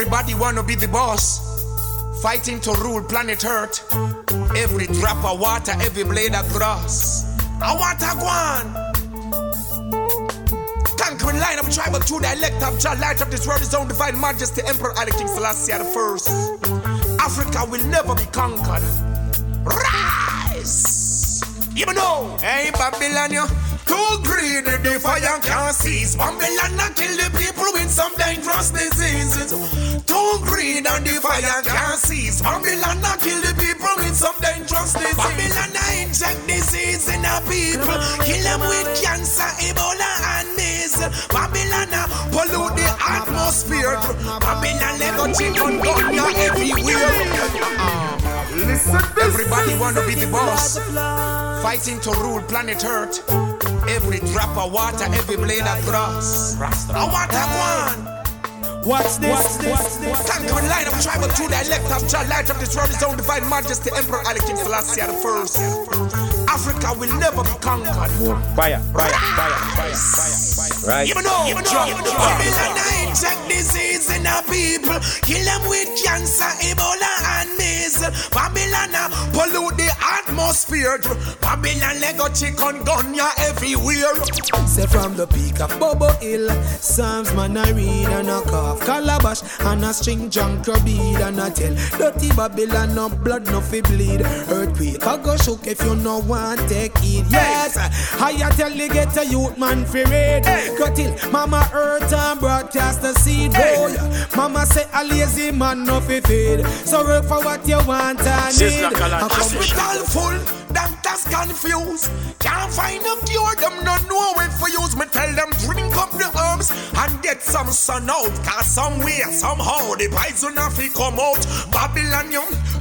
Everybody wanna be the boss. Fighting to rule planet Earth. Every drop of water, every blade of grass. I want a one. Conquering line of tribal the elect of Jah, light of this world, his own divine majesty, Emperor Ali King Selassie the first. Africa will never be conquered. Rise! Even though, hey Babylon, you too greedy, the fire can't cease. Babylon not kill the people with some dangerous diseases. Too greedy, and the fire can't cease. Babylon not kill the people with some dangerous diseases. Babylon not inject disease in the people. Kill them with cancer, Ebola, and measles. Babylon not pollute the atmosphere. Babylon let go chicken gun everywhere. Listen, Everybody wanna be the boss. Fighting to rule planet Earth. Every drop of water, every blade of grass. I want a one. What's this? What's this? Conquering line of tribal to the elect of Jah, light of this world, his own divine majesty, Emperor Ali King Selassie the first. Africa will never be conquered. Fire, fire, fire, fire, fire. Right. Even though, even though, even though Babylon I inject disease in the people, kill them with cancer, Ebola, and measles. Babylon I pollute the atmosphere. Babylon Lego chicken gun ya everywhere. Say from the peak of Bobo Hill, Psalms man I read and a cough, calabash and a string junk bead and a tell. Dirty Babylon no blood no fi bleed. Earthquake I go shook if you no want take it. Yes, I a tell you get a youth man fi Go till Mama Earth and broadcast the seed boy. Oh, Mama say a lazy man no fi feed. So work for what you want and need. I come Hospital full, doctors confused. Can't find a cure, them not know it for use. Me tell them drink up the herbs and get some sun out. Cause somewhere, somehow, the poison have to come out. Babylon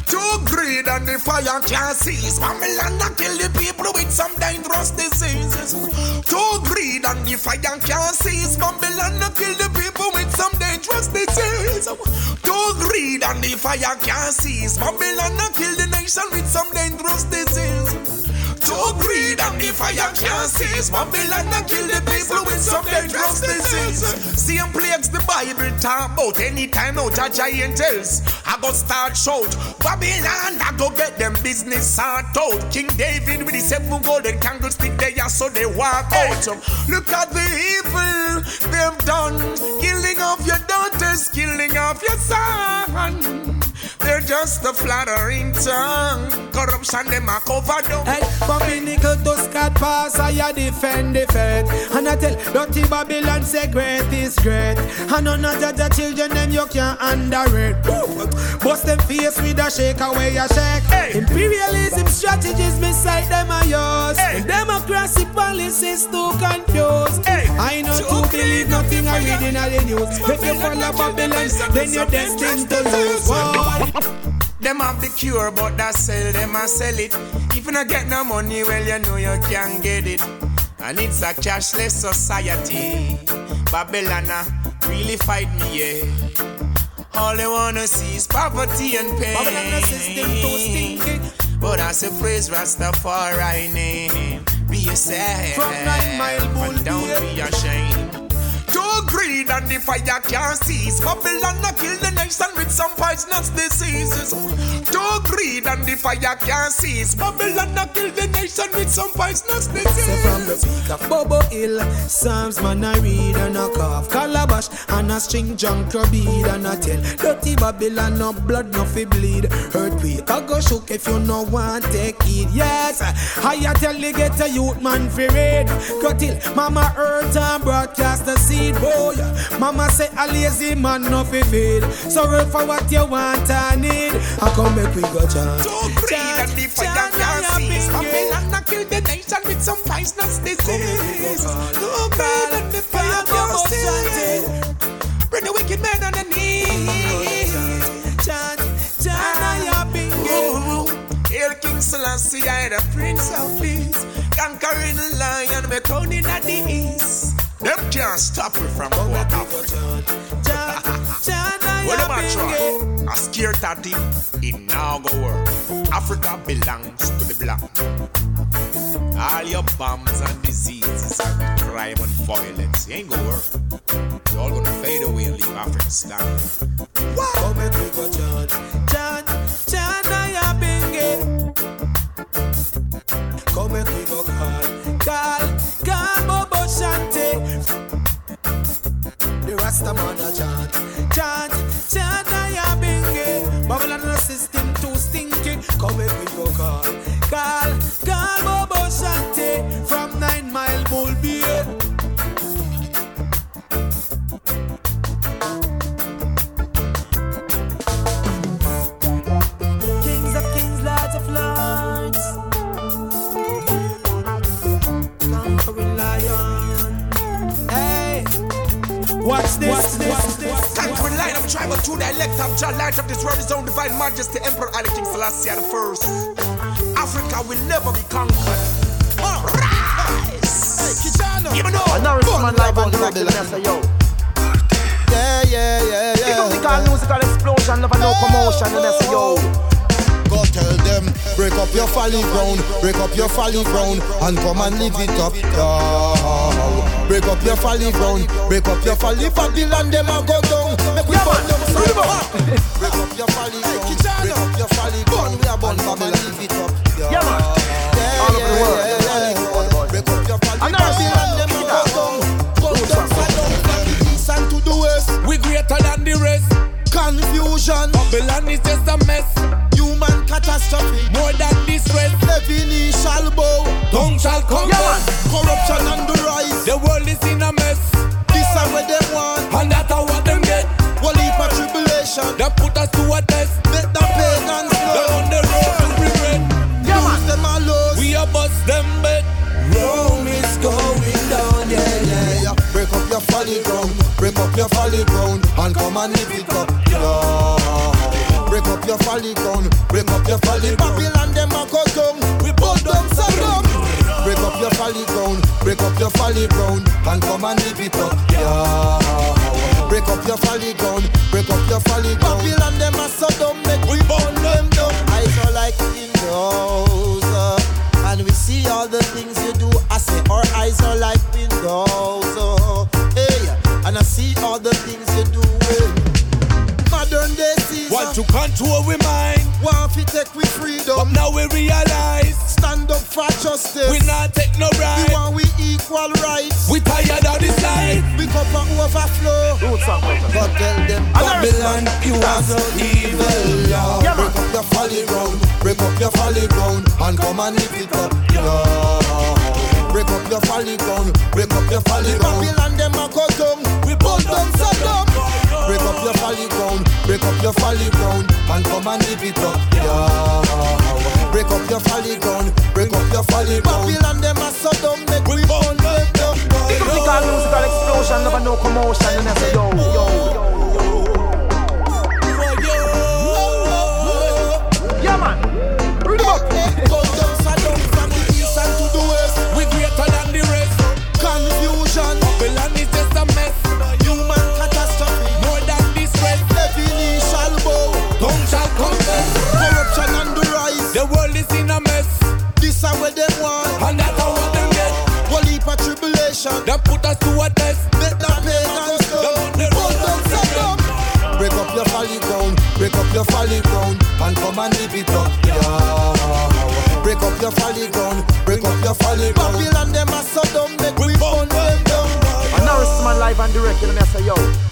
too greed and the fire can't cease. Babylon not kill the people with some dangerous diseases. Too greed and the fire can't cease. Babylon not kill the people with some dangerous diseases. Too greed and the fire can't cease. Babylon not kill the nation with some dangerous disease. Too greed and the fire can't cease. Babylon not kill the people with some dangerous disease. Same plagues the Bible talk about anytime out of giantess. I go start shout. Babylon, I go get them business sort out. King David with the seven golden candlestick there, so they walk out. Look at the evil they've done. Killing of your daughters, killing of your son. They're just a flattering tongue. Corruption, them a cover them. Hey, from me nickel to Scott pass, I defend the faith. And I tell dirty Babylon say great is great. And none of the children them you can't underrate. Bust them face with a shake away a shake. Hey. Imperialism strategies beside them are yours. Hey. Democracy policies too confused. Hey. I know to believe nothing I read in the news. If you follow Babylon, then you're destined to lose. Them have the cure, but that sell them a sell it. If you not get no money, well you know you can't get it. And it's a cashless society. Babylon uh, really fight me, yeah. All they wanna see is poverty and pain. Babylon system too stinky. But I say praise Rastafari name. Be yourself. From Nine Mile Bull and don't be ashamed. Too greed and the fire can't cease. Babylon a kill the nation with some poisonous diseases. Too greed and the fire can't cease. Babylon a kill the nation with some poisonous diseases. Say from the peak of Bobo Hill, Psalms man I read and a cough, calabash and a string junk bead and a tell. Dirty Babylon no blood no fi bleed. Earthquake I go shook if you no want take it. Yes, I a tell you get a youth man fi raid. Go till Mama Earth and broadcast the seed boy. Mama say a lazy man no fi feed. So work for what you want and need. I come make we go chant. Too greed and the fire Chant, can't chant, cease. yeah. Babylon a kill the nation with some poisonous disease. Too greed and the fire can't cease. Bring the wicked men on the knees. Chant, chant, I Ooh, Hail King Selassie, I the Prince of Peace. Conquering the lion, me crowning at the east. Them can't stop me from going off. What am I trying? I scared irritative, it now go work. Africa belongs to the black. All your bombs and diseases and crime and violence, it ain't gonna work. You're all gonna fade away and leave Africa standing. Wow. The Rasta man a chant, chant, chant, I have. Babylon the system too stinky. Come and we elect of Jah, light of this world, his own divine majesty, Emperor Ali King Selassie the first. Africa will never be conquered. Rise. Hey, Kijana. Even though. I know it's man live on the regular, say yo. Yeah, yeah, yeah, yeah. It's musical, musical explosion, never no commotion, and I say yo. Oh. Go tell them, break up your folly ground, break up your folly ground, and come and live it up. Yeah. Break up your folly ground, break up your folly Babylon, them a go down. Make we burn them some Break up your folly ground, break up your folly ground. We are born Babylon, live it up. Yeah, man. Yeah, yeah, yeah, yeah. Break up your folly Babylon, them a go down. Go down, go down, from the east and to the west. We greater than the rest. Confusion. Babylon is just a mess catastrophe. More than distress. Knee shall bow. Tongue shall come yeah, Corruption on the rise. The world is in a mess. This is what they want. And that's what them get. One heap of tribulation. They put us to a test. Make the pagans know. They're on the road to regret. Yeah, Lose them all lose. We are bust them bet. Rome is going down, yeah, yeah, yeah. Break up your folly ground. Break up your folly ground. And come and live it up. Yeah. Break up your folly ground, folly ground, break up your folly ground, and come and live it up, yeah. Break up your folly ground, break up your folly ground. Babylon them a so dumb, make we burn them down. Eyes are like windows, uh, and we see all the things you do. I say our eyes are like windows, uh, hey, and I see all the things you do. Hey modern day season. Want to control we mind. Want to take we freedom. But now we realize. Stand up for justice. We not take no right. We want we equal rights. We tired of this life. We cup and overflow. But tell them Babylon, you are so evil. Yeah. yeah break up your folly ground. Break up your folly ground. And come and live it up. Yeah. Break up your folly ground. Break up your folly ground. Babylon, them a go down. We burn down Saddam. Break up your folly ground, break up your folly ground, and come and live it up, yeah. Break up your folly ground, break up your folly ground. Babylon them a so dumb, make we burn them down. Musical, musical explosion, never no commotion, and I say yo, yo, yo. Tribulation. They put us to a test. Make the pagans go. Break up your folly ground. Break up your folly ground. And come and live it up. Yeah. Break up your folly ground. Break up your folly ground. Babylon them a so dumb. Make we burn them down. And now it's my live and direct. You know me I say yo.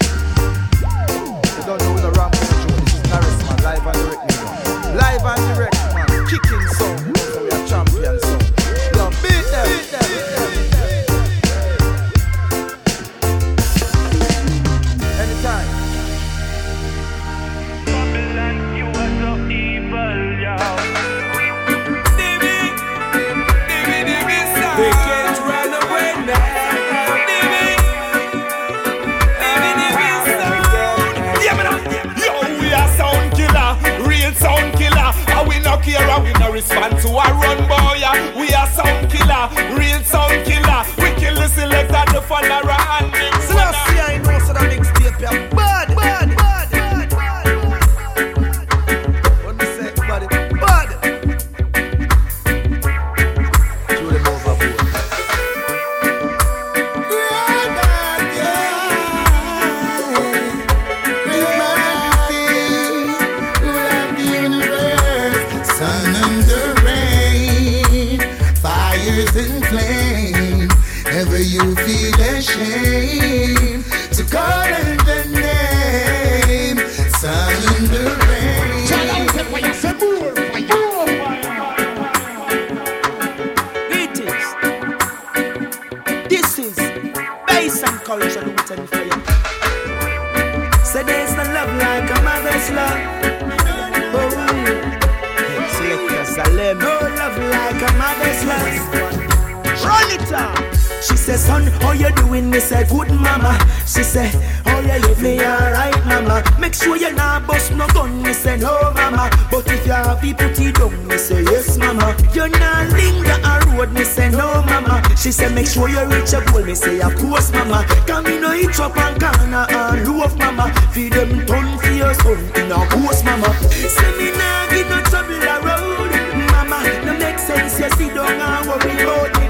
Make sure you not bust no gun. Me say, no, mama. But if you happy, put it down. Me say, yes, mama. You not linger a road. Me say, no, mama. She said, make sure you reach a goal. Me say, of course, mama. Come in, no eat up and corner and love, mama. Feed them ton for your son in a house, mama. Say me nah give no trouble a road, mama. No make sense. You sit down and worry about me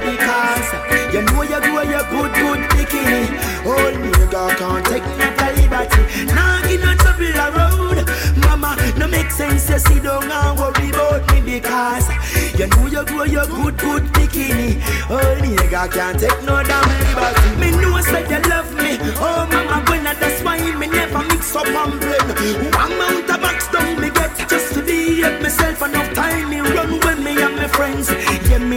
you know you grow your good, good bikini. Old nigga can't take no liberty. Nah give no trouble a road, mama. No make sense. You sit down and worry about me because you know you grow your good, good bikini. Old nigga can't take no damn liberty. Me know say you love me, oh mama. When I that's why me never mix up and blend. One mount a box down me get just to be myself enough time. Me run with me and my friends. Yeah, me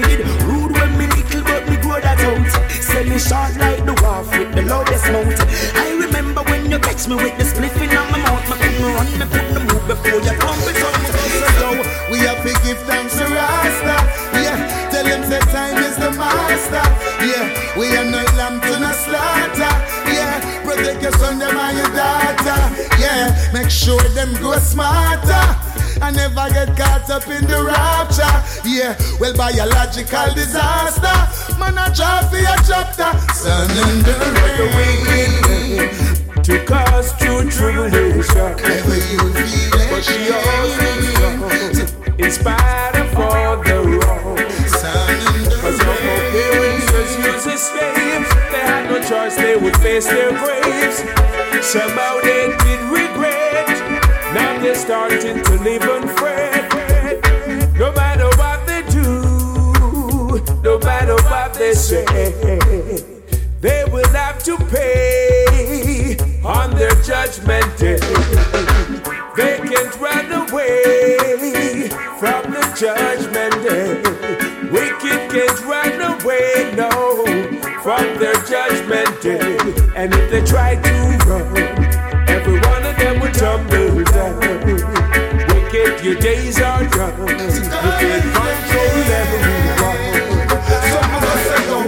short like the wharf with the loudest mouth. I remember when you catch me with the spliff in my mouth. My couldn't run, me couldn't move before you come it out. So we have to give thanks to Rasta. Yeah, tell him that time is the master. Yeah, we are no lamb to no slaughter. Yeah, protect your son, them and your daughter. Yeah, make sure them go smarter. I never get caught up in the rapture. Yeah, well, biological disaster. Man, I try for your chapter. Sun in the rain. to cause true tribulation. Never you feel But she it. always in spite of all the wrong. Sun in the Cause no more parents use as slaves. They had no choice, they would face their graves. Somehow they did regret. Starting to live and fret. No matter what they do, no matter what they say, they will have to pay on their judgment day. They can't run away from the judgment day. Wicked can't run away, no, from their judgment day. And if they try to run, your days are done. You can't control everyone. Some of us say no,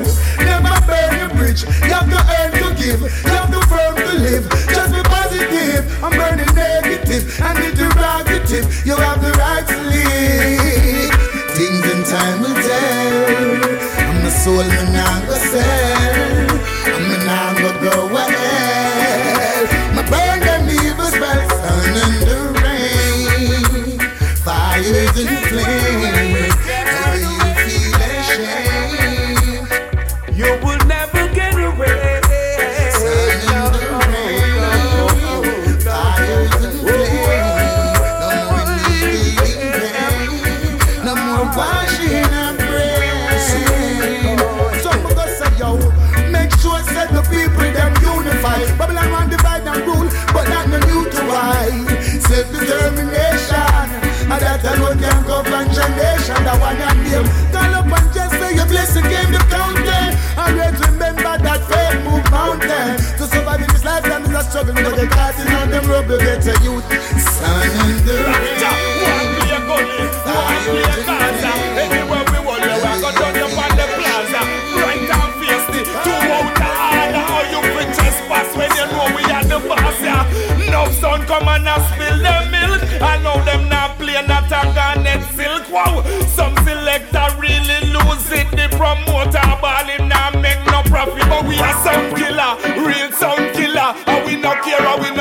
never burn your bridge. You have to earn to give, you have to firm to live. Just be positive, I'm burning negative and the derogative. You have the right to live. Things in time will tell. I'm the soul, man, I'm gonna sell. Wow, some selector really lose it. The promoter ball him now make no profit, but we are sound killer, real sound killer. And we no care, and we no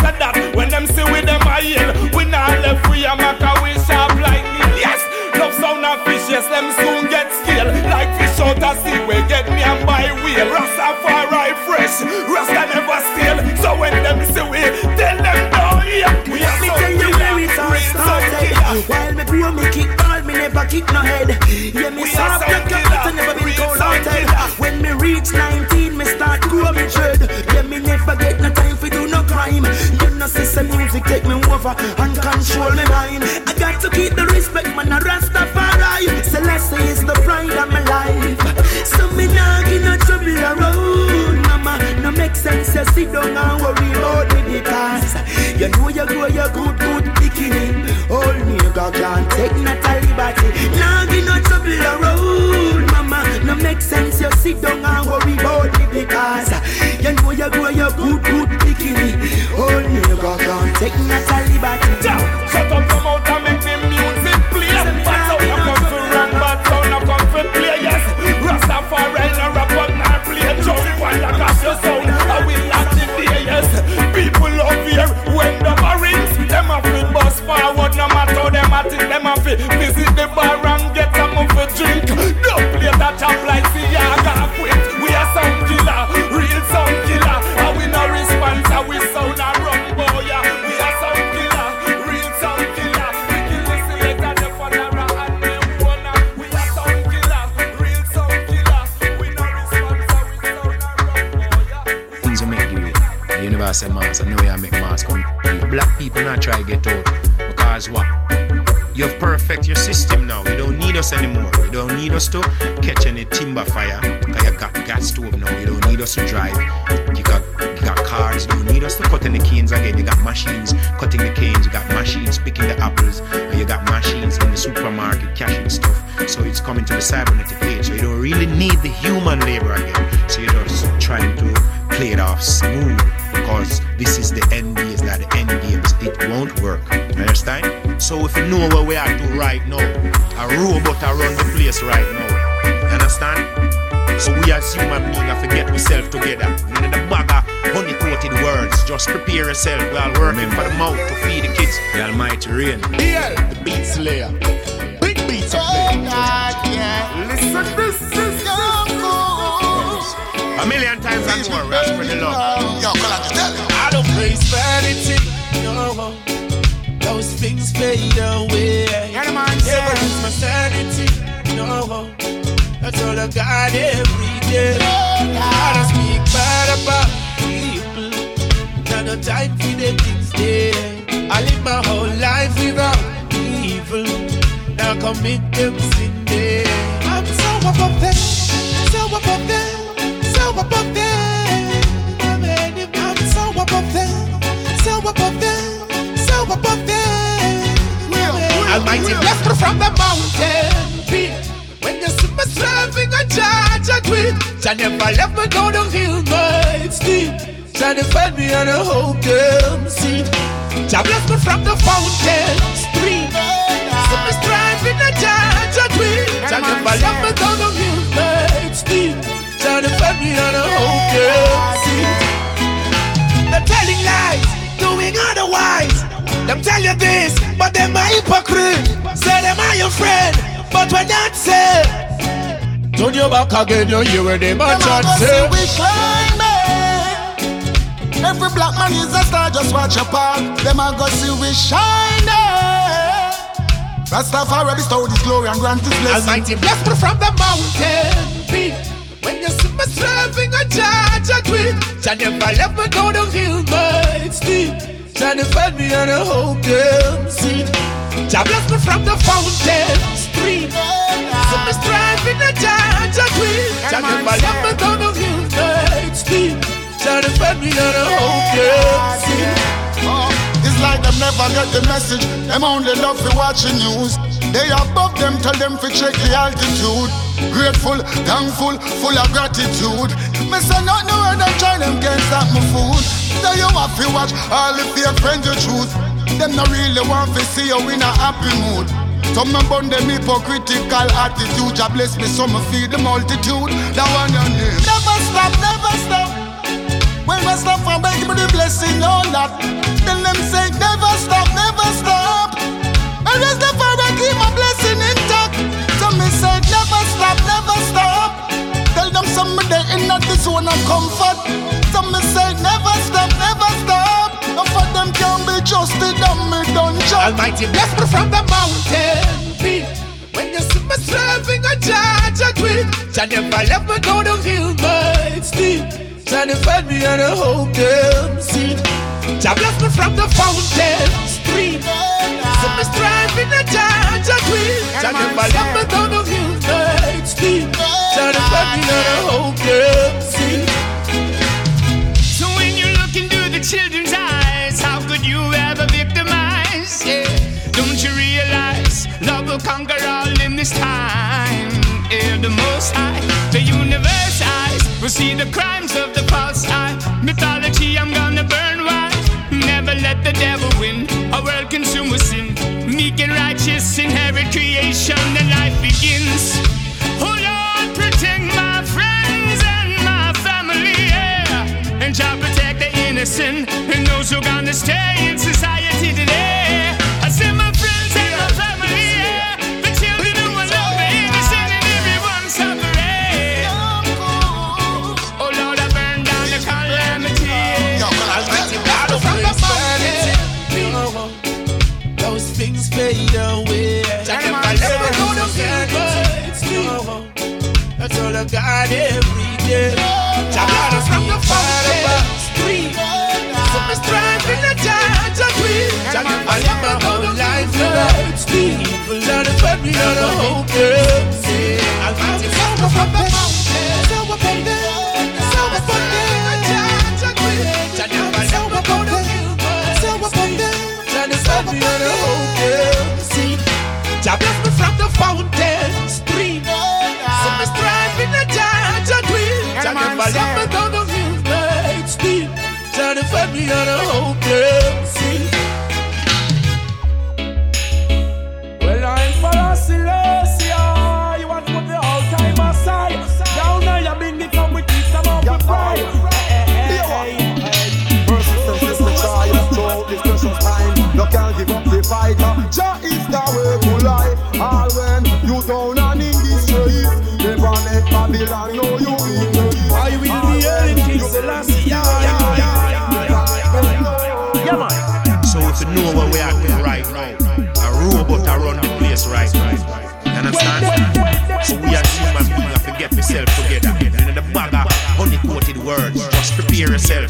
after that, when them see with them eyeing, we not left free a make a wish sharp lightning. Yes, love sound and fish, yes, them soon get scale. Like fish out of sea, we get me and by wheel. Rasta far Rastafari fresh, Rasta never steal. So when them see we, tell them no, yeah, we are me so tell you where it all started. While me pray, me kick ball, me never kick no head. Yeah, me soft over and control me mind. I got to keep the respect, man. A Rastafari. Selassie is the pride of my life. So me nah give no trouble around, mama. No make sense. You sit down and worry about me because you know you grow your good, good bikini. Old nigga can't take not a liberty. Nah give no trouble around, mama. No make sense. You sit down and worry about me because you know you grow your good, good bikini. Old nigga can't take not a bar and get some of a drink. Don't play that chop like Siaga quit. We are sound killer, real sound killer. And we no response, and we sound a run boy. yeah. We are sound killer, real sound killer. We kill the selector, the father, and them wanna. We are sound killer, real sound killer. No a run boy. yeah. things will make you the universal mass. I know you make mass come. Black people not try get out? You've your system now. You don't need us anymore. You don't need us to catch any timber fire. Cause you got gas stove now. You don't need us to drive. You got you got cars. You don't need us to cut any canes again. You got machines cutting the canes. You got machines picking the apples. And you got machines in the supermarket cashing stuff. So it's coming to the cybernetic age. So you don't really need the human labor again. So you're just trying to play it off smooth because this is the end days, not the end games. It won't work. Understand? So if you know where we are a robot around the place right now. You understand? So we as human beings have to get ourselves together. We need a bag of honey coated words. Just prepare yourself. We are working for the mouth to feed the kids. The almighty rain. BL, the beat slayer. Big beats up there. Oh, Listen, this is A million times and more. We are spreading the love. Yo, come on, just tell him. I don't praise vanity, That's all I got every day. I don't speak bad about people. Got no time for the things there. I live my whole life without evil. Now commit them sin there. I'm so above them, so above them, so above them. I'm so above them, so above them, so above them. Almighty bless me from the mountain peak. Serving a judge a tweet, Jah never left me go downhill my steep. Jah defend me and I hope them see. Jah bless me from the fountain stream. See me striving a judge a tweet, Jah never left me go downhill my steep. Jah defend me and I hope them see. They're telling lies, doing otherwise. Them tell you this, but them a hypocrite. Say them are your friend, but we're not said. Turn your back again, you hear where them a Them a chat say. see we shining. Every black man is a star, just watch your part. Them a go see we shining. Rastafari bestow His glory and grant His blessing. Almighty bless me from the mountain peak. When you see me serving a judge a tweet, Jah never left me go downhill my steep. Jah defend me on I hope them see. Jah bless me from the fountain stream. See me striving a judge a tweet, Jah never left me go downhill my steep. Jah defend me and I hope see. Oh, it's like them never get the message. Them only love for watching news. They above them, tell them to check the altitude. Grateful, thankful, full of gratitude. Me say not no when them try them can't stop my food. So you have to watch all the fake friends you choose. Them not really want to see you in a happy mood. Some me bun them hypocritical attitude. Jah bless me, so me feed the multitude. That one your name. Never stop, never stop. When we stop and beg for the blessing, no not. Tell them say never stop, never stop. And rest the Father keep my blessing intact. So me say never stop, never stop. Tell them some of they in not the zone of comfort. So me say never stop, never stop. And for them can be trusted and me. Almighty bless me from the mountain peak. When you my serving a judge a quit. Jah never left me go to feel my sleep. Jah never fed me on a hope them seat. Jah bless me from the fountain stream. So me striving a judge a quit. Jah never left me go to feel my sleep. Jah never fed me on a hope them seat. So when you look into the children's this time? Yeah, the most high, the universe eyes will see the crimes of the past. eye. Mythology, I'm gonna burn wide. Never let the devil win. A world consumed with sin. Meek and righteous inherit creation, then life begins. Oh Lord, protect my friends and my family, yeah. And Jah protect the innocent and those who gonna stay in society today.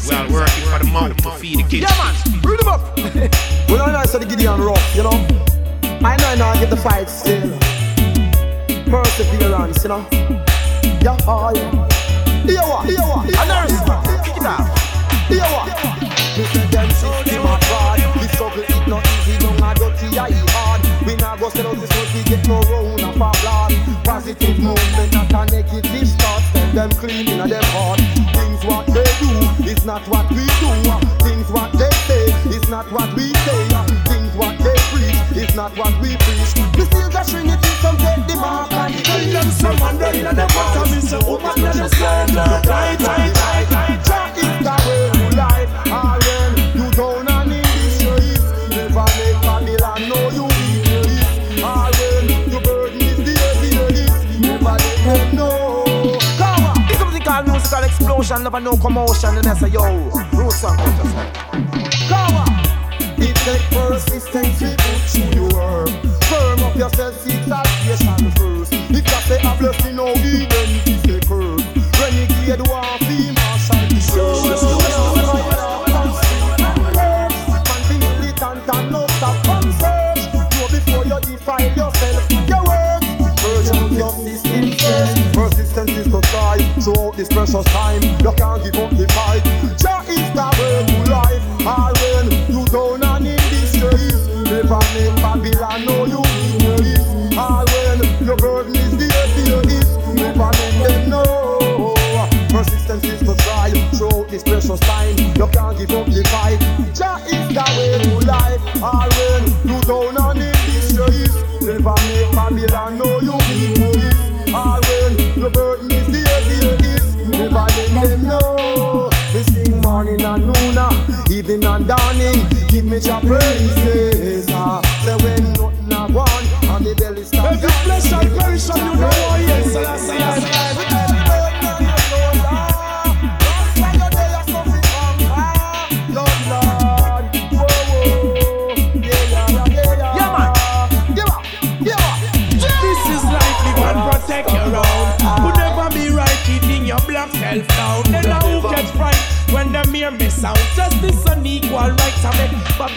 We are working for the mouth to feed the kids. Yeah, man, read them up. well, I know I said the Gideon rough, you know. I know I know I get the fight still. Perseverance, you know. Yeah, oh, yeah. Here what? Here what? A kick it out. Here what? Mr. Them system a fraud. The struggle it not easy, don't a dirty, I hard. We not go sell out this one, we get no round of applause. Positive movement, not a negative thoughts. Them them clean in them heart. Things what they do is not what we do. Things what they say It's not what we say. Things what they preach It's not what we preach. We still got Trinity, some take the mark and the Tell them some man there in the water, me say, woman, let them stand up. Tight, tight, tight, explosion, never no commotion, and I say, yo, roots and cultures. Come on. It take persistence to put you work. Firm up yourself, precious time. Evening and dawning. Give me your praises. Eh.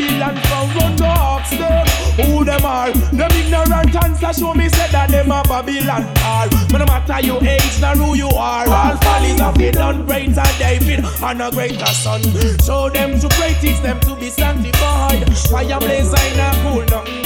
Babylon from run to ask them who them are. Them ignorant answer show me say that them a Babylon are. But no matter your age nor who you are, all follies of it done greater David and a greater son. Show them to pray, teach them to be sanctified. Fire blaze in a cool nothing.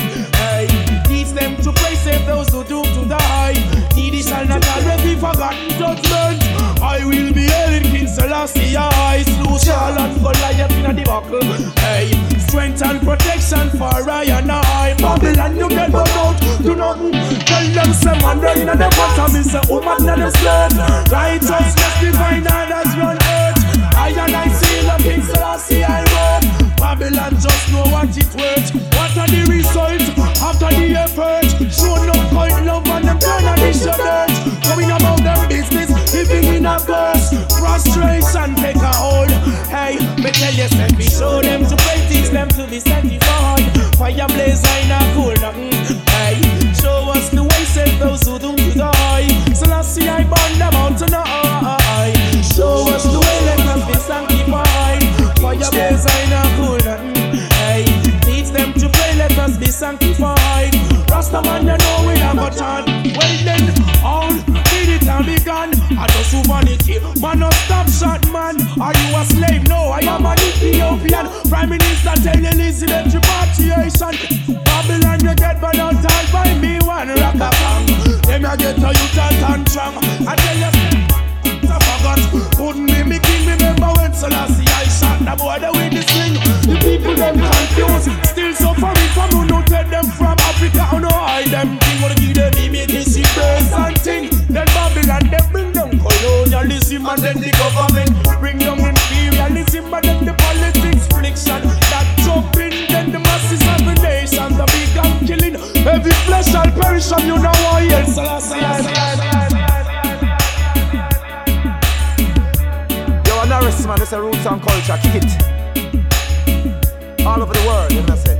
Teach them to pray, save those who do to die. Needy shall not always be forgotten judgment. I will be hailing King Selassie. I slew and Goliath in a debacle. Hey, strength and protection for I and I. Babylon, you get run out. Do nothing. Tell them some man oh, right in the bottom is a woman in the slave. Righteousness divine and as run earth. I and I seal of King Selassie I work. Babylon just know what it worth. What are the results after the effort? Show no point love and them turn on the dirt. Going about them business, living in a curse. Frustration take a hold. Hey, me tell you, send me show them to teach them to be sanctified. Fire blaze, I not cool nothing. Hey, show us the way, save those who and. I tell you, I forgot. Couldn't be me king, remember when Selassie I shot the boy the way they swing. The people them confused, still suffering from who no tell them from Africa. Who no hide them king, wanna give them immediacy, birth and thing. Then Babylon they bring down colonialism and then the government bring down imperialism and then the politics friction. That jumping, then the masses of the nation, the big gun killing. Every flesh shall perish from you now. I hear Selassie. Man, this is a roots and culture. Kick it. All over the world, you know what I say?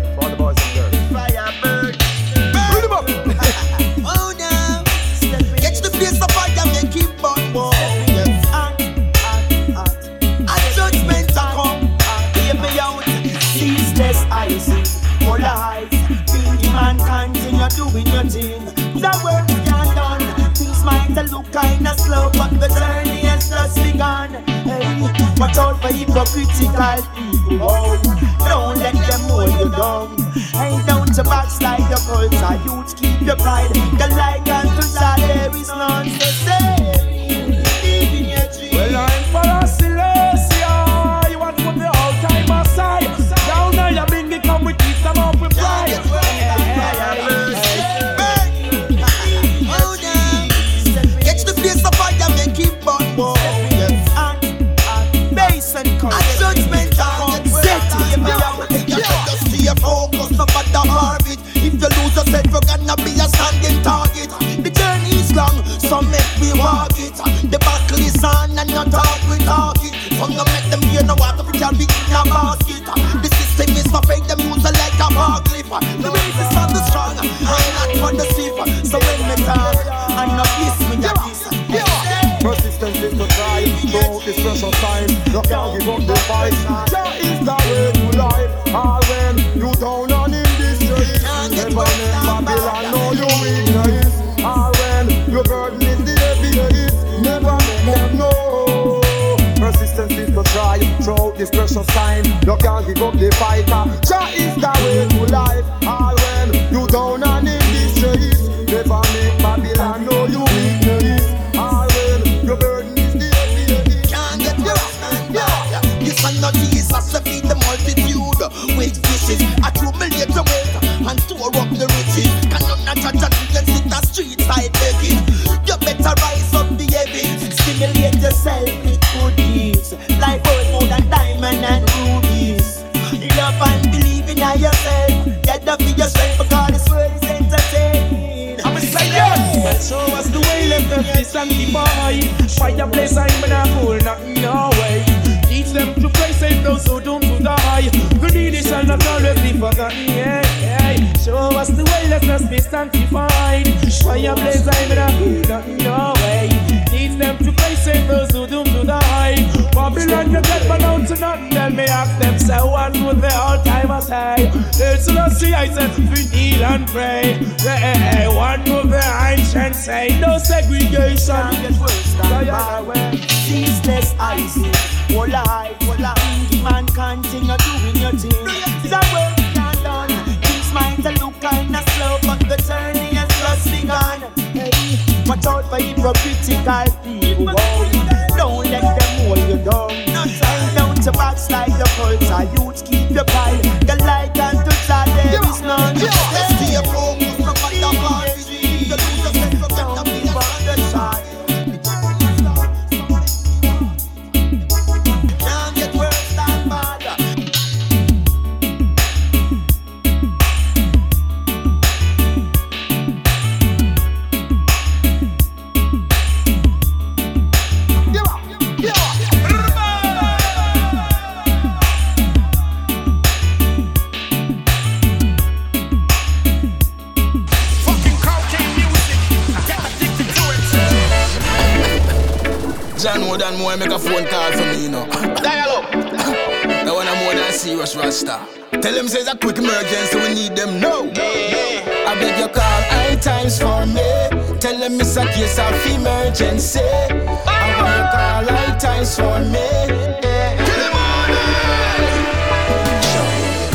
Hypocritical people. Oh, don't let them hold you down. Ain't down to backslide your culture. Youth keep your pride. The let us be sanctified. Fireplace, I'm in a not in your way. Teach them empty place and those who doom to die. Babylon, you get out to nothing. Tell me ask them, say one with the all time I say. There's see, I said, we kneel and pray. Hey, one with the ancient say, no segregation. Get worse than Ceaseless icy, whole life, whole life. Man continue doing your thing. The work can't done. Things might look kinda slow, but the journey just. Hey, watch out for hypocritical people. Don't let them hold you down. Hang down to backslide the culture. Youth keep your pride. Than more make a phone call for me, you know. Dial up. That one I'm more than serious Rasta. Tell them say it's a quick emergency, we need them now. I beg you call high times for me. Tell them it's a case of emergency. I want you call high times for me. Kill him all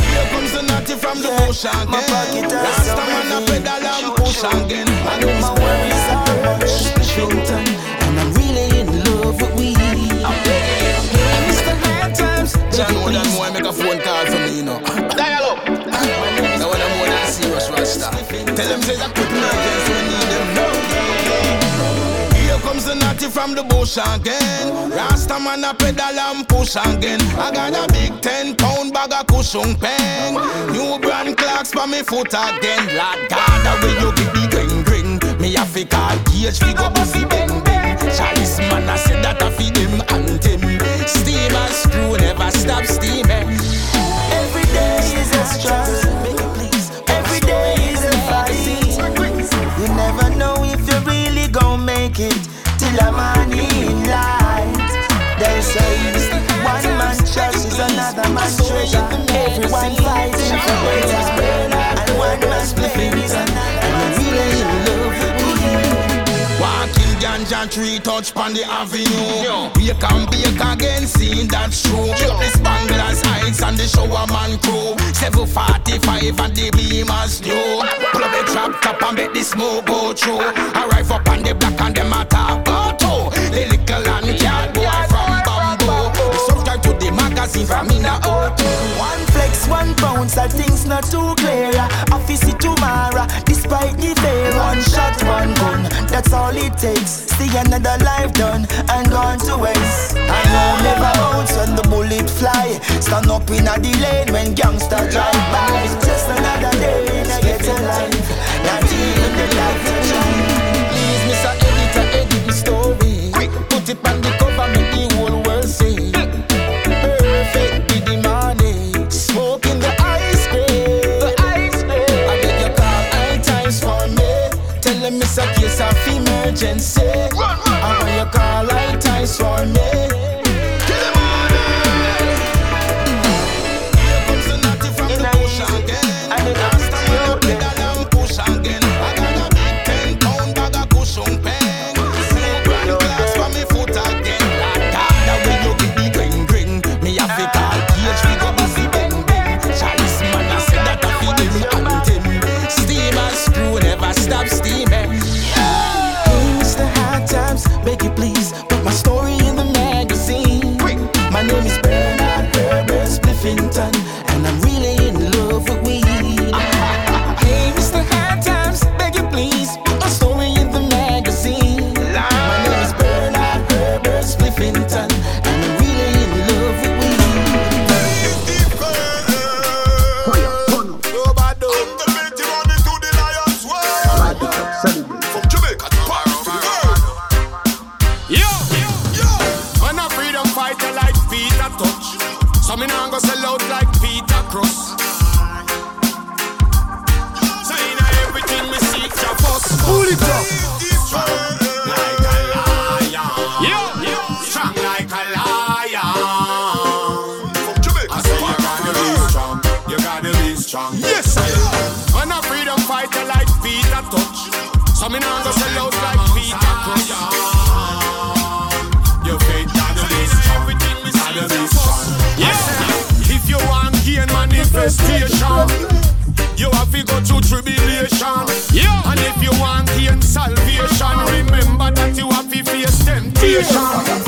Here comes the natty from the bush again. Last time a pedal and push again. I know my worries are much shortened, comes from the bush again. Rasta man a pedal and push again. I got a big 10 pound bag of cushion pen. New brand clocks for me foot again. Lord God, the way you give me green green. Me a fi call gauge fi go busy bang bang. Chalice man I said that I feed him anthem. Steam and screw never stop steaming. Every day is a struggle. Man's. Everyone fighting for better, and one man's living is another. And you really in love with me. Walking ganja tree touch pon the avenue. Wake and bake again, seeing that's true. Up the Spanglers Heights and the shower man crew. 745 and the beamers new. Pull up the trap top and make the smoke go through. Arrive up on the block and them attack go to. The little and cat boy from bamboo. Subscribe the magazine from in a auto. One flex, one bounce, that things not too clear. Office it tomorrow, despite the fear. One shot, one gun, that's all it takes. See another life done and gone to waste. I know never bounce when the bullet fly. Stand up in a lane when gangster drive by. It's just another day in a ghetto life. Not even the life to try. Please, Mr. Editor, edit the story. Quick, put it on manifestation. You have to go through tribulation. Yeah. And if you want gain salvation, remember that you have to face temptation.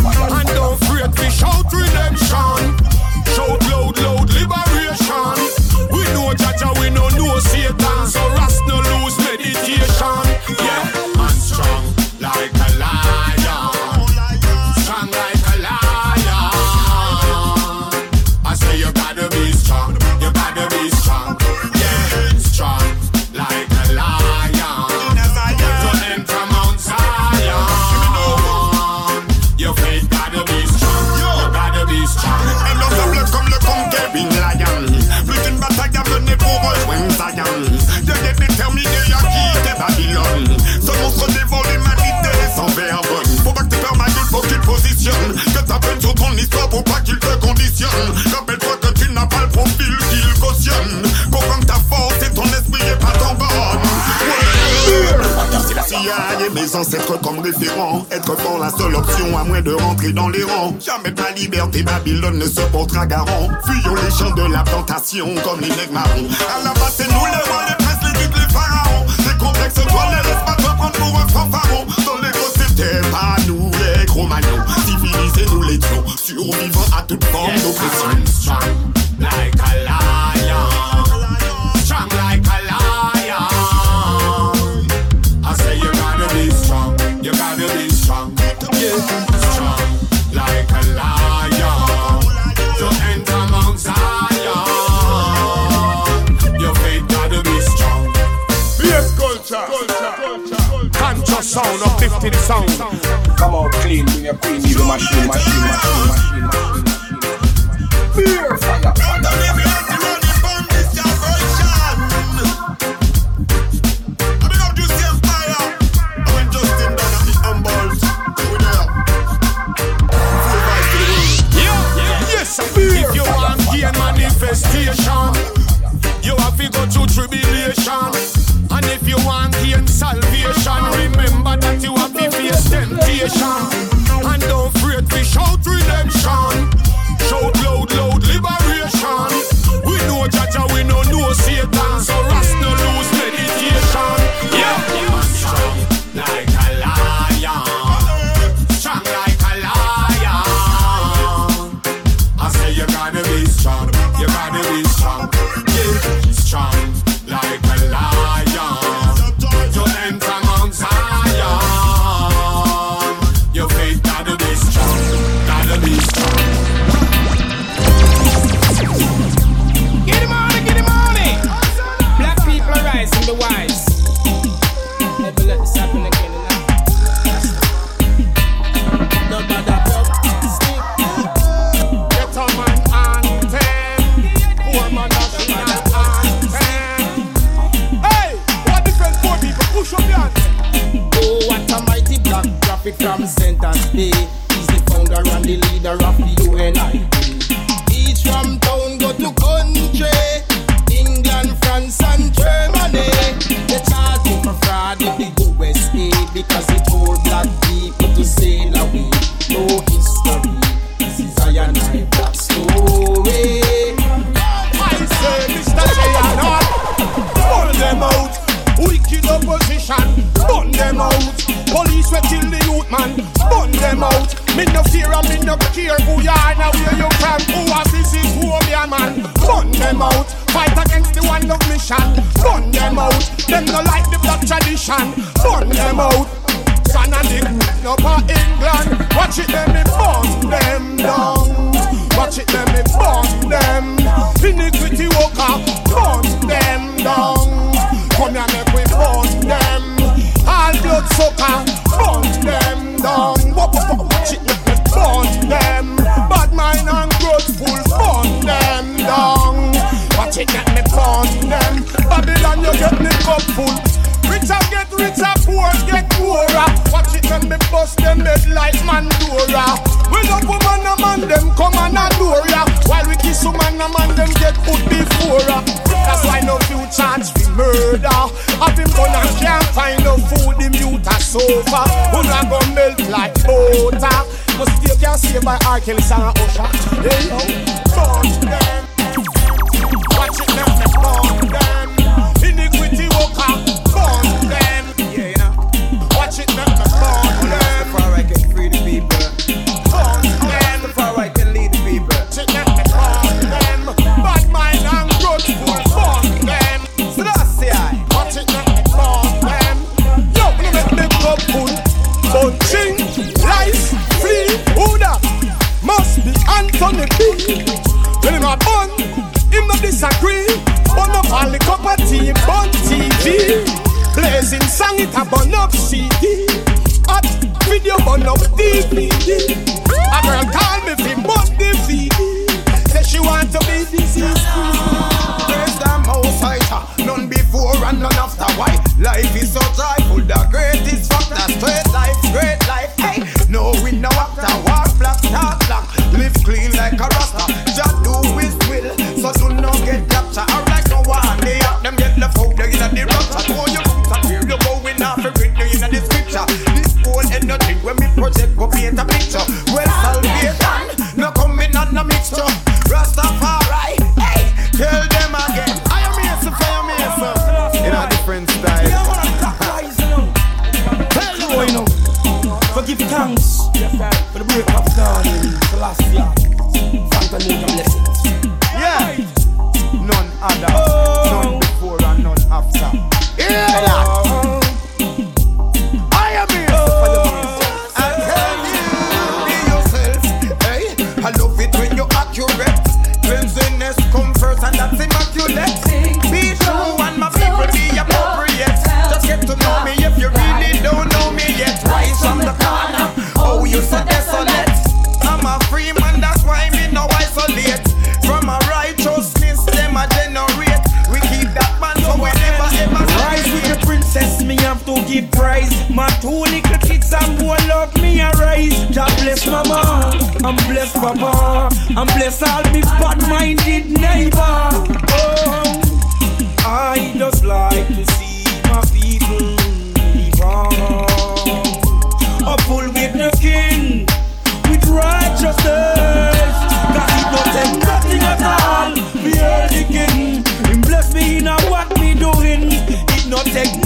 Être comme référent. Être fort la seule option à moins de rentrer dans les rangs. Jamais ta liberté, Babylone ne se portera garant. Fuyons les champs de la plantation comme les nègres marrons. À la base, c'est nous les rois, les princes, les ducs, les pharaons. Ces complexes, toi, ne laisse pas te prendre pour un fanfaron. Dans les gros, c'était pas nous les gros magnons. Civilisés, nous les survivant à toute forme d'oppression. Like sound, uplifting sound. Come out clean, bring your queen, you machine, machine, machine, machine, machine, machine. Beer, fire, fire, fire. nation. And don't fret, we shout redemption. Save by R. Kelly song and Usher. Hey yo, touch them. Watch it now, me burn them. Iniquity burn them. Yeah, you know. Watch it now, me burn them. Far can free the people. Burn them. The far I can lead the people. Watch it now, me burn them. Bad mind and grudgeful, burn them. So that's the eye. Watch it now, me burn them. Yo, make me cup full. Bunching, life, free, who that? Anthony B. When him a bun, him no disagree. Bun up all the cup of tea, bun TV. Blazing song it a bun up CD. Hot video bun up DVD. A girl call me fi bun DVD. Say she want to be disease free. Praise the most high, none before and none after. Why? Life is so joyful, the greatest factor. Straight life, great coming I'm blessed papa, I'm blessed all me bad-minded neighbor. Oh, I just like to see my people live. Up full with the king, with righteousness. Cause it don't take nothing at all. Are the king. Him bless me in a what me doing. It not take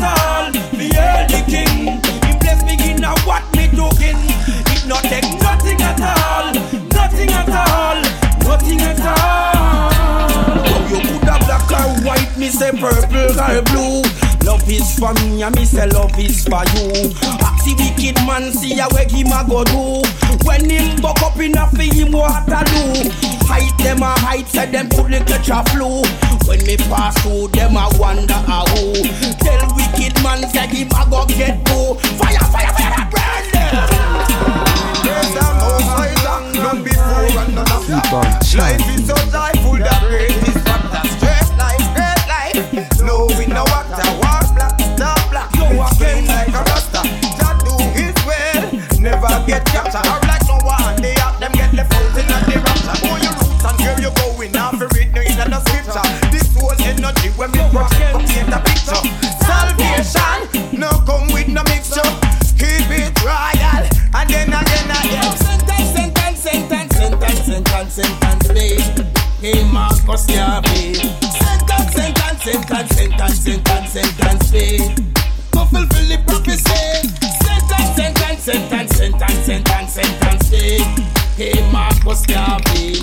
all. We are the king. Him bless me in a what me doing. It not take nothing at all. Nothing at all. Nothing at all. Me say purple or blue. Love is for me, and me say love is for you. Ask the wicked man, see how where him a go do. When him buck up in a fi him Waterloo. Height them a height, say them could lick a flu. When me pass through, them a wonder how. Tell wicked man, say him a go get boo. Fire, fire, fire, burn them. Praise the most high, none before and none. Life is so joyful, the greatest factor. Get captured. Or like no one, they have them get left out in the rapture. Know your roots and where you going, now for it, no in the scripture. This whole energy when we project, we paint a picture. Salvation, no come with no mixture. Keep it royal, and then again, again. Sentence, sentence, sentence, sentence, sentence, sentence, me. Hey, Marcus Garvey. Sentence, sentence, sentence, sentence, sentence, sentence, me. Sentence, sentence. Hey, Marcus Garvey,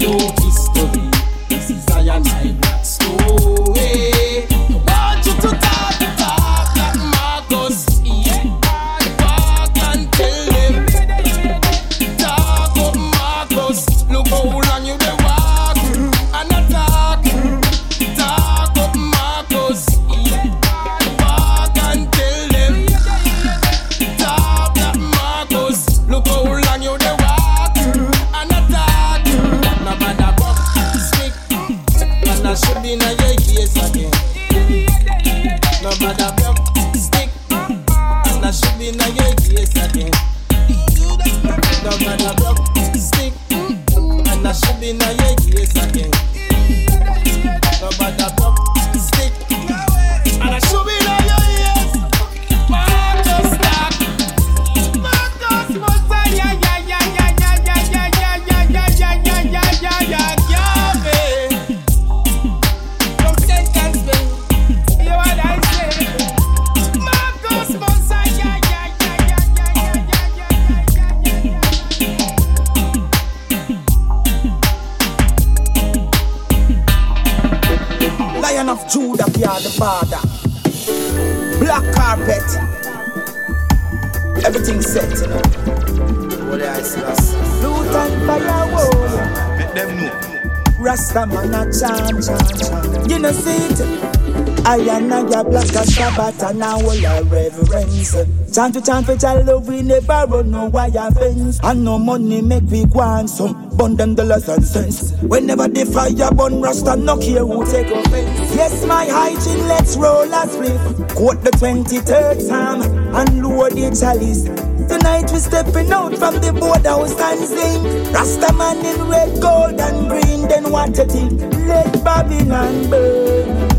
Chant to chant for child love, we never run no wire fence. And no money make we go on some bun them dollars and cents. Whenever the fire burn, Rasta no care who take offense. Yes, my hygiene, let's roll a split. Quote the 23rd Psalm and load the chalice. Tonight we stepping out from the boardhouse and sing. Rasta man in red, gold and green. Then what a thing, let Babylon burn.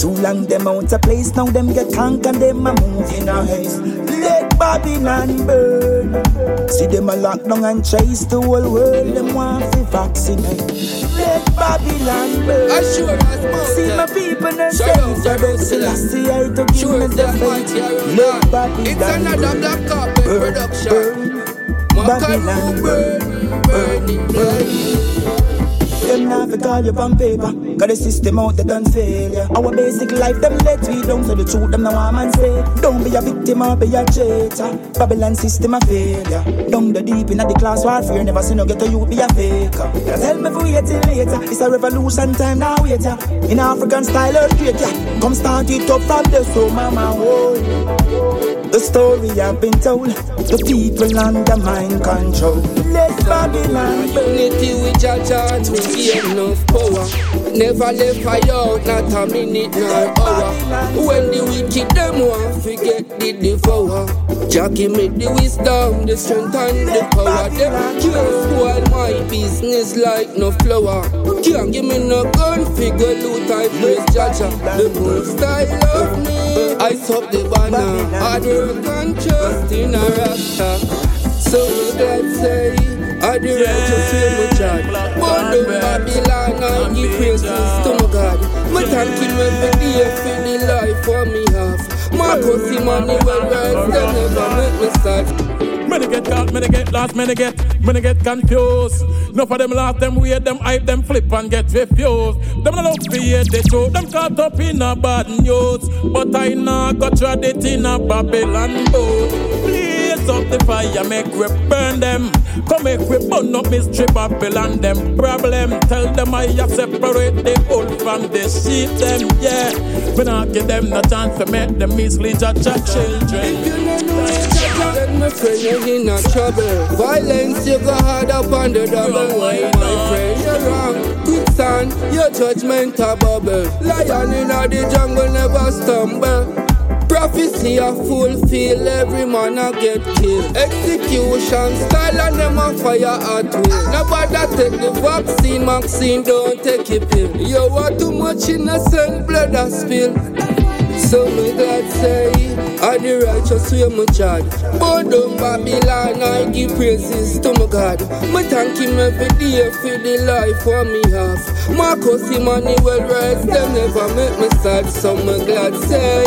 Too long them out of place, now them get tank and them a move in a haste. Let Babylon burn. See them a lock down and chase the whole world, them want to vaccinate. Let Babylon burn. I sure as See my people safe, out so to see I see I to give Sure me the faith. Let. Babylon It's another black carpet Burn, production. Babylon burn, burn, burn. Them not fi call you on paper. Got the system out they done failure. Our basic life them let we down. So the truth them now want man say Don't be a victim or be a traitor. Babylon system a failure. Down the deep in the class warfare Never see no get to you be a faker. Tell me for wait till later. It's a revolution time now wait ya. In African style earthquake yeah. Come start it up from the so mama whoa the story I've been told, the people under mind control. Let Babylon burn. Unity with Jah Jah to get enough power. Never left fire out, not a minute nor hour. When the wicked them want forget the devour. Jah give me the wisdom, the strength and the power. Them can't spoil my business like no flower. Can't give me no gun figure loot I praise Jah Jah. The most I love me. I stop the banner. Work and trust in a rasta. So glad say. I the righteous my child Burn down Babylon and give praises to my God My thank him every day for the life for me have Marcus Emmanuel rise, they never make me start Many get caught, many get lost, many get, many get confused. Enough of them lost, them weird, them hype, them flip and get refused. Them no love to hear the truth, them caught up in a bad news. But I know got it in a Babylon boat. Blaze up the fire, make we burn them. Come make we burn up mystery Babylon them problem. Tell them I have separate the old from the sheep them, yeah. We not give them no chance to make them mislead judge our children. Then my friend you're in a trouble. Violence you go hard up on the double. Why my friend you're wrong. Quicksand your judgment a bubble. Lion in the jungle never stumble Prophecy a fulfill, every man a get killed. Execution style and them a fire at will. Nobody take the vaccine, Maxine don't take a pill. You want too much innocent blood a spill. So me glad say, I the righteous way my child. But down Babylon, I give praises to my God. Me thank him every day for the life for me have. Marcus Emmanuel rise, them never make me sad. So me glad say,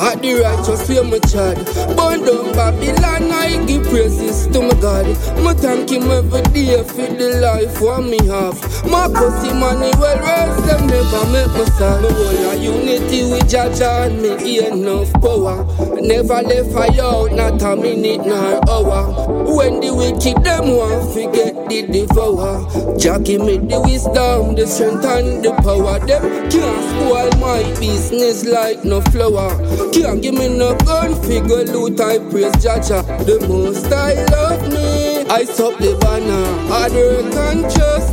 I the righteous way my child. But down Babylon, I give praises to my God. Me thank him every day for the life for me have. Marcus Emmanuel rise, them never make me sad. Me whole unity with Jah Jah and me enough power. Never left fire not a minute nor hour. When the wicked them want forget the devour. Jah give me the wisdom, the strength and the power. Them can't spoil my business like no flower. Can't give me no gun figure loot. I praise Jah Jah. The most I love me. I stop the banner. Hard work and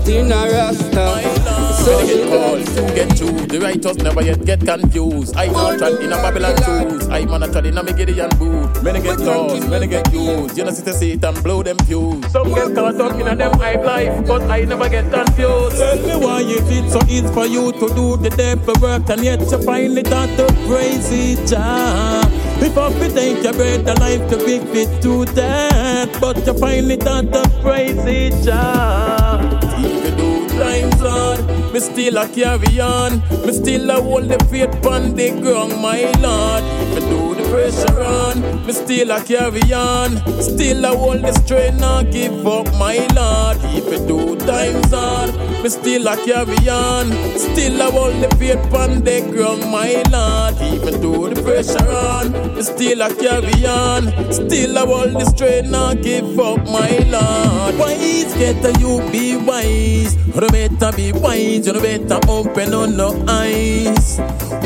in a rasta. So Many get called to get through. The righteous never yet get confused. I know trad in a Babylon shoes. I man a trad in a me Gideon boot. Many get lost, many get used. You know sit a seat and blow them fuse. Some get caught up in a them hype life, but I never get confused. Tell me why it is so easy for you to do the devil work and yet you find it hard to praise it. Ah. Before we think your better life to big fit to that, but you find it hard to praise it. Ah. If you do times hard, me still a carry on. Me still a hold the faith on the ground, my lord. Me do the pressure on, me still a carry on. Still a hold the strain, not give up, my lord. If you do times hard, me still a carry on. Still I hold the faith on the ground, my lord. Even though the pressure on, me still a carry on. Still I hold the strength, not give up, my lord. Wise, get a you be wise. You better be wise, you better open on no eyes.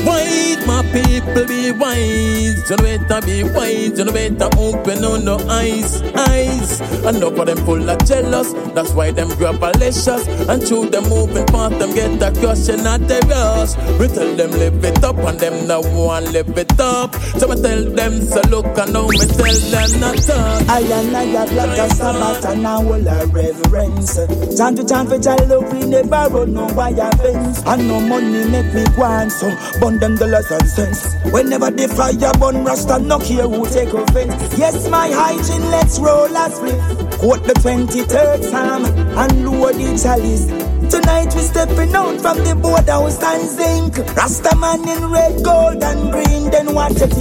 Wise, my people be wise. You better be wise, you better open on no eyes, eyes. And up of them full of jealous, that's why them grab malicious. And through them moving part, them get a crushing at the rush. We tell them live it up, and them no one live it up. So I tell them, so look, and now me tell them not to. I and I have like a Sabbath and a whole of reverence. Time to time for tell love we never run no wire fence. And no money make me want some bun them dollars and cents. Whenever the fire burn rasta, no care who take offense. Yes, my hygiene, let's roll a split. Quote the 23rd Psalm and the chalice. Tonight we stepping out from the boathouse and zinc. Rasta man in red, gold and green. Then watch it.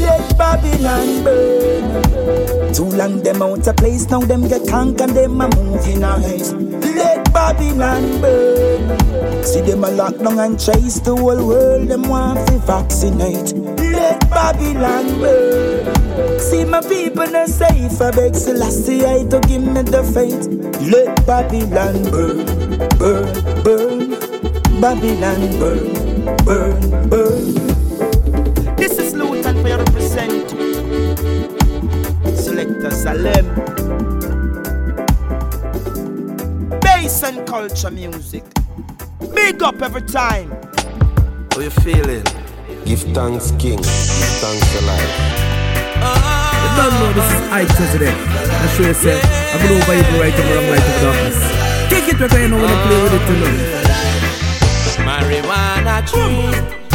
Let Babylon burn. Too long them out of place. Now them get conquered. Them a moving haste. Let Babylon burn. See them a lock down and chase the whole world. Them want to vaccinate. Let Babylon burn. See my people not safe. I beg Selassie I to give me the faith. Let Babylon burn, burn, burn. Babylon burn, burn, burn. This is Luton for you represent. Selector Salem. Bass and culture music. Big up every time. How you feeling? Give thanks, King. Give thanks alive. You uh-huh. Don't know this is I President. I show yourself. I'm gonna over evil right over wrong light of darkness. Kick it because you know when I play with it to know. Marijuana tree,